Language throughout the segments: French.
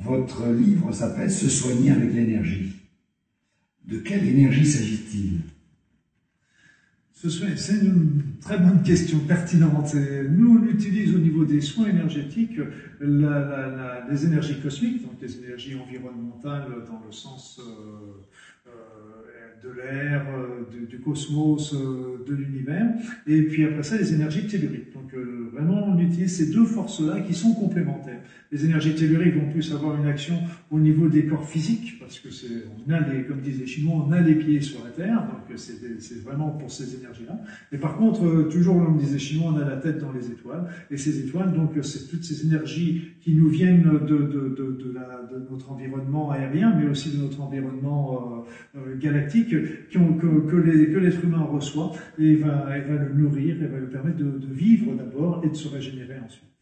Votre livre s'appelle Se soigner avec l'énergie. De quelle énergie s'agit-il? C'est une très bonne question pertinente. Nous, on utilise au niveau des soins énergétiques les énergies cosmiques, donc les énergies environnementales dans le sens euh, euh, de l'air, euh, du, cosmos, de l'univers, et puis après ça, les énergies telluriques. Donc vraiment, on utilise ces deux forces-là qui sont complémentaires. Les énergies telluriques vont plus avoir une action au niveau des corps physiques, parce que c'est, on a comme disent les Chinois, on a les pieds sur la terre, donc c'est vraiment pour ces énergies-là. Et par contre, euh, toujours comme disent les Chinois, on a la tête dans les étoiles, et ces étoiles, donc c'est toutes ces énergies qui nous viennent de, de, de, de, la, de notre environnement aérien, mais aussi de notre environnement euh, euh, galactique, que, que l'être humain reçoit, et va, va le nourrir, et va lui permettre de, de vivre d'abord et de se régénérer ensuite.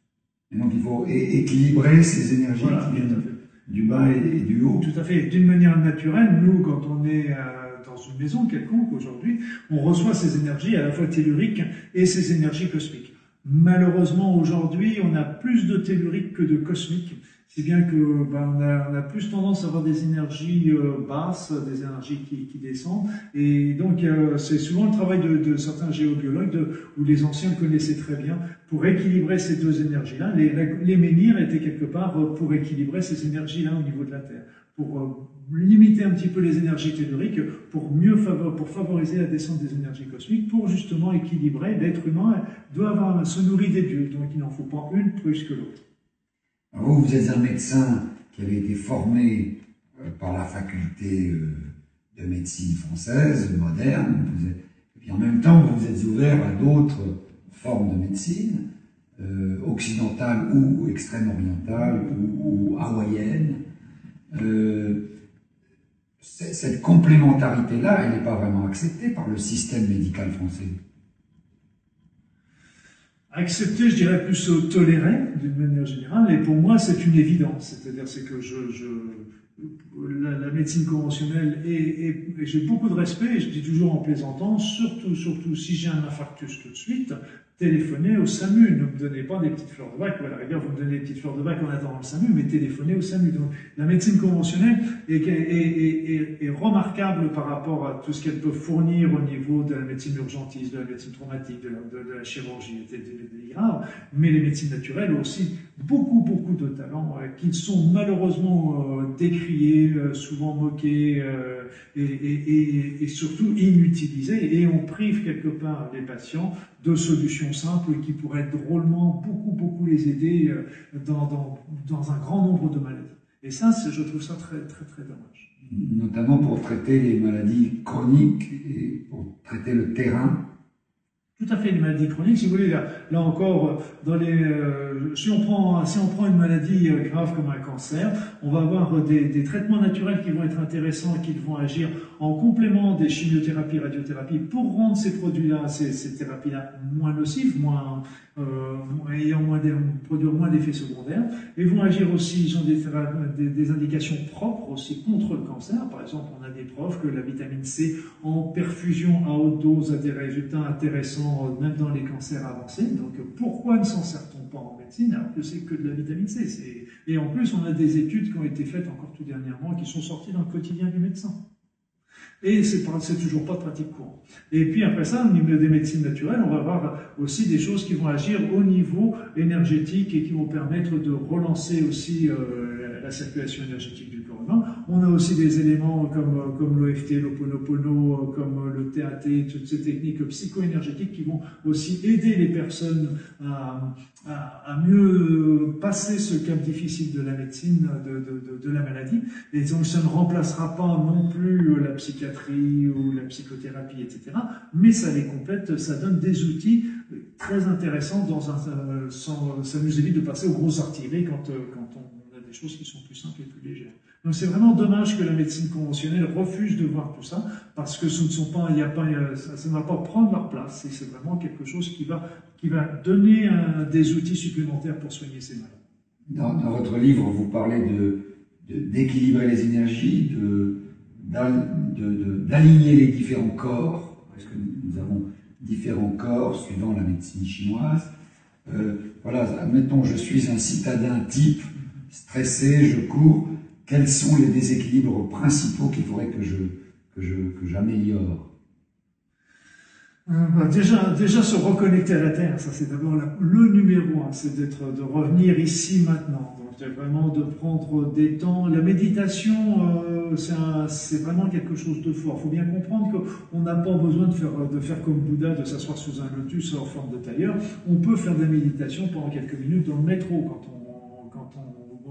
Et donc il faut équilibrer ces énergies qui viennent du bas et, du haut. Tout à fait. D'une manière naturelle, nous, quand on est euh, dans une maison quelconque aujourd'hui, on reçoit ces énergies à la fois telluriques et ces énergies cosmiques. Malheureusement, aujourd'hui, on a plus de telluriques que de cosmiques. Si bien que ben, on, a, on, a, plus tendance à avoir des énergies euh, basses, des énergies qui, qui, descendent. Et donc, euh, c'est souvent le travail de, de certains géobiologues, de, où les anciens connaissaient très bien, pour équilibrer ces deux énergies-là. Les, les menhirs étaient quelque part euh, pour équilibrer ces énergies-là au niveau de la Terre, pour limiter un petit peu les énergies telluriques, pour mieux pour favoriser la descente des énergies cosmiques, pour justement équilibrer. L'être humain doit avoir, se nourrir des dieux, donc il n'en faut pas une plus que l'autre. Vous, vous êtes un médecin qui avait été formé euh, par la faculté euh, de médecine française, moderne, et puis en même temps, vous vous êtes ouvert à d'autres formes de médecine, euh, occidentale ou extrême-orientale ou, ou hawaïenne. Cette complémentarité-là, elle n'est pas vraiment acceptée par le système médical français. Accepter, je dirais plus tolérer d'une manière générale, et pour moi c'est une évidence. C'est-à-dire c'est que je, je la, médecine conventionnelle et, et, j'ai beaucoup de respect, et je dis toujours en plaisantant, surtout, surtout si j'ai un infarctus tout de suite, téléphonez au SAMU, ne me donnez pas des petites fleurs de bac, ou à vous me donnez des petites fleurs de bac en attendant le SAMU, mais téléphonez au SAMU. Donc la médecine conventionnelle est, remarquable par rapport à tout ce qu'elle peut fournir au niveau de la médecine urgentiste, de la médecine traumatique, de la, chirurgie, etc., grave, mais les médecines naturelles ont aussi beaucoup, beaucoup de talents euh, qui sont malheureusement euh, décriés, euh, souvent moqués et, surtout inutilisés, et on prive quelque part les patients de solutions simples qui pourraient drôlement beaucoup, beaucoup les aider euh, dans, dans, dans un grand nombre de maladies. Et ça, je trouve ça très, très, très dommage. Notamment pour traiter les maladies chroniques et pour traiter le terrain tout à fait une maladie chronique. Si vous voulez, là, là encore, dans les, euh, si, on prend, si on prend une maladie euh, grave comme un cancer, on va avoir des, traitements naturels qui vont être intéressants qui vont agir en complément des chimiothérapies, radiothérapies pour rendre ces produits-là, ces, thérapies-là moins nocives, moins, euh, ayant moins produire moins d'effets secondaires, et vont agir aussi, ils ont des, des, des, indications propres aussi contre le cancer. Par exemple, on a des preuves que la vitamine C en perfusion à haute dose a des résultats intéressants même dans les cancers avancés. Donc pourquoi ne s'en sert-on pas en médecine alors que c'est que de la vitamine C Et en plus, on a des études qui ont été faites encore tout dernièrement qui sont sorties dans le quotidien du médecin. Et c'est toujours pas de pratique courante. Et puis après ça, au niveau des médecines naturelles, on va avoir aussi des choses qui vont agir au niveau énergétique et qui vont permettre de relancer aussi euh, la circulation énergétique du corps humain. On a aussi des éléments comme, comme l'OFT, l'Oponopono, comme le TAT, toutes ces techniques psycho-énergétiques qui vont aussi aider les personnes à, mieux passer ce cap difficile de la médecine, de, la maladie. Et donc ça ne remplacera pas non plus la psychiatrie ou la psychothérapie, etc. Mais ça les complète, ça donne des outils très intéressants dans un, euh, sans, ça nous évite de passer aux grosses artilleries quand, euh, quand on des choses qui sont plus simples et plus légères. Donc c'est vraiment dommage que la médecine conventionnelle refuse de voir tout ça, parce que ce ne sont pas, y a pas, ça ne va pas prendre leur place, et c'est vraiment quelque chose qui va, qui va donner des outils supplémentaires pour soigner ces malades. Dans, votre livre, vous parlez de d'équilibrer les énergies, de d'aligner les différents corps, parce que nous avons différents corps suivant la médecine chinoise. Euh, voilà, admettons, je suis un citadin type stressé, je cours, quels sont les déséquilibres principaux qu'il faudrait que je que je que j'améliore? Euh, bah, déjà, déjà se reconnecter à la terre, ça c'est d'abord le numéro un, c'est d'être, de revenir ici maintenant. Donc c'est vraiment de prendre des temps. La méditation, euh, c'est vraiment quelque chose de fort. Il faut bien comprendre qu'on n'a pas besoin de faire, de faire comme Bouddha, de s'asseoir sous un lotus en forme de tailleur. On peut faire de la méditation pendant quelques minutes dans le métro quand on,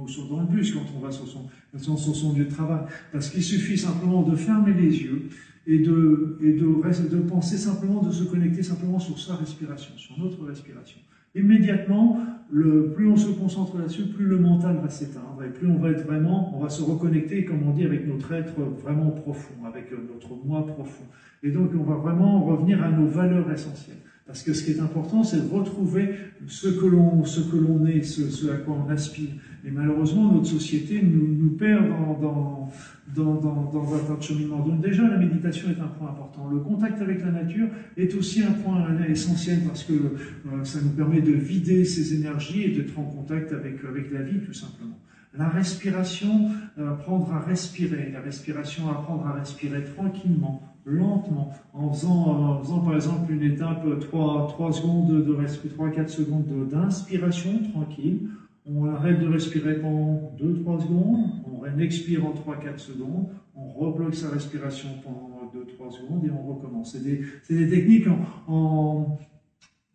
ou dans le bus, quand on va sur son, sur son lieu de travail. Parce qu'il suffit simplement de fermer les yeux et de, et de, de penser simplement, de se connecter simplement sur sa respiration, sur notre respiration. Immédiatement, le, plus on se concentre là-dessus, plus le mental va s'éteindre et plus on va être vraiment, on va se reconnecter, comme on dit, avec notre être vraiment profond, avec notre moi profond. Et donc, on va vraiment revenir à nos valeurs essentielles. Parce que ce qui est important, c'est de retrouver ce que l'on, ce que l'on est, ce, ce, à quoi on aspire. Et malheureusement, notre société nous, nous perd dans, dans, dans, dans, un tas de cheminement. Donc déjà, la méditation est un point important. Le contact avec la nature est aussi un point essentiel parce que euh, ça nous permet de vider ses énergies et d'être en contact avec, avec la vie, tout simplement. La respiration, euh, apprendre à respirer. La respiration, apprendre à respirer tranquillement, lentement, en faisant, faisant par exemple une étape 3, 3 secondes de respiration, 3-4 secondes d'inspiration tranquille. On arrête de respirer pendant 2-3 secondes, on expire en 3-4 secondes, on rebloque sa respiration pendant 2-3 secondes et on recommence. C'est des, techniques en, en,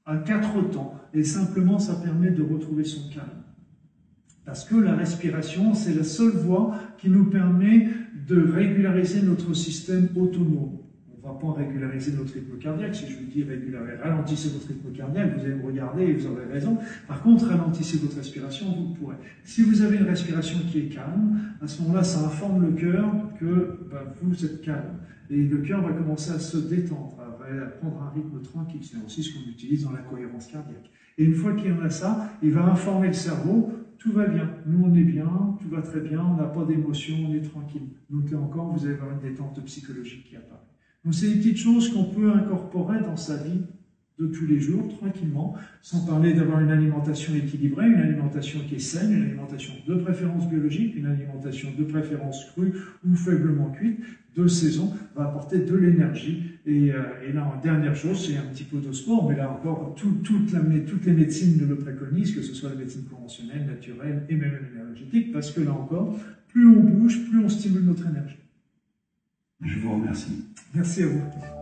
à quatre temps et simplement ça permet de retrouver son calme. Parce que la respiration, c'est la seule voie qui nous permet de régulariser notre système autonome. On ne va pas régulariser notre rythme cardiaque. Si je vous dis régulariser, ralentissez votre rythme cardiaque, vous allez me regarder et vous aurez raison. Par contre, ralentissez votre respiration, vous pourrez. Si vous avez une respiration qui est calme, à ce moment-là, ça informe le cœur que bah, vous êtes calme. Et le cœur va commencer à se détendre, à prendre un rythme tranquille. C'est aussi ce qu'on utilise dans la cohérence cardiaque. Et une fois qu'il en a ça, il va informer le cerveau tout va bien. Nous, on est bien, tout va très bien, on n'a pas d'émotion, on est tranquille. Là encore, vous allez avoir une détente psychologique qui apparaît. Donc c'est des petites choses qu'on peut incorporer dans sa vie de tous les jours, tranquillement, sans parler d'avoir une alimentation équilibrée, une alimentation qui est saine, une alimentation de préférence biologique, une alimentation de préférence crue ou faiblement cuite, de saison, va apporter de l'énergie. Et, euh, et, là, dernière chose, c'est un petit peu de sport, mais là encore, tout, toute la, toutes les médecines le préconisent, que ce soit la médecine conventionnelle, naturelle et même énergétique, parce que là encore, plus on bouge, plus on stimule notre énergie. Je vous remercie. Merci à vous.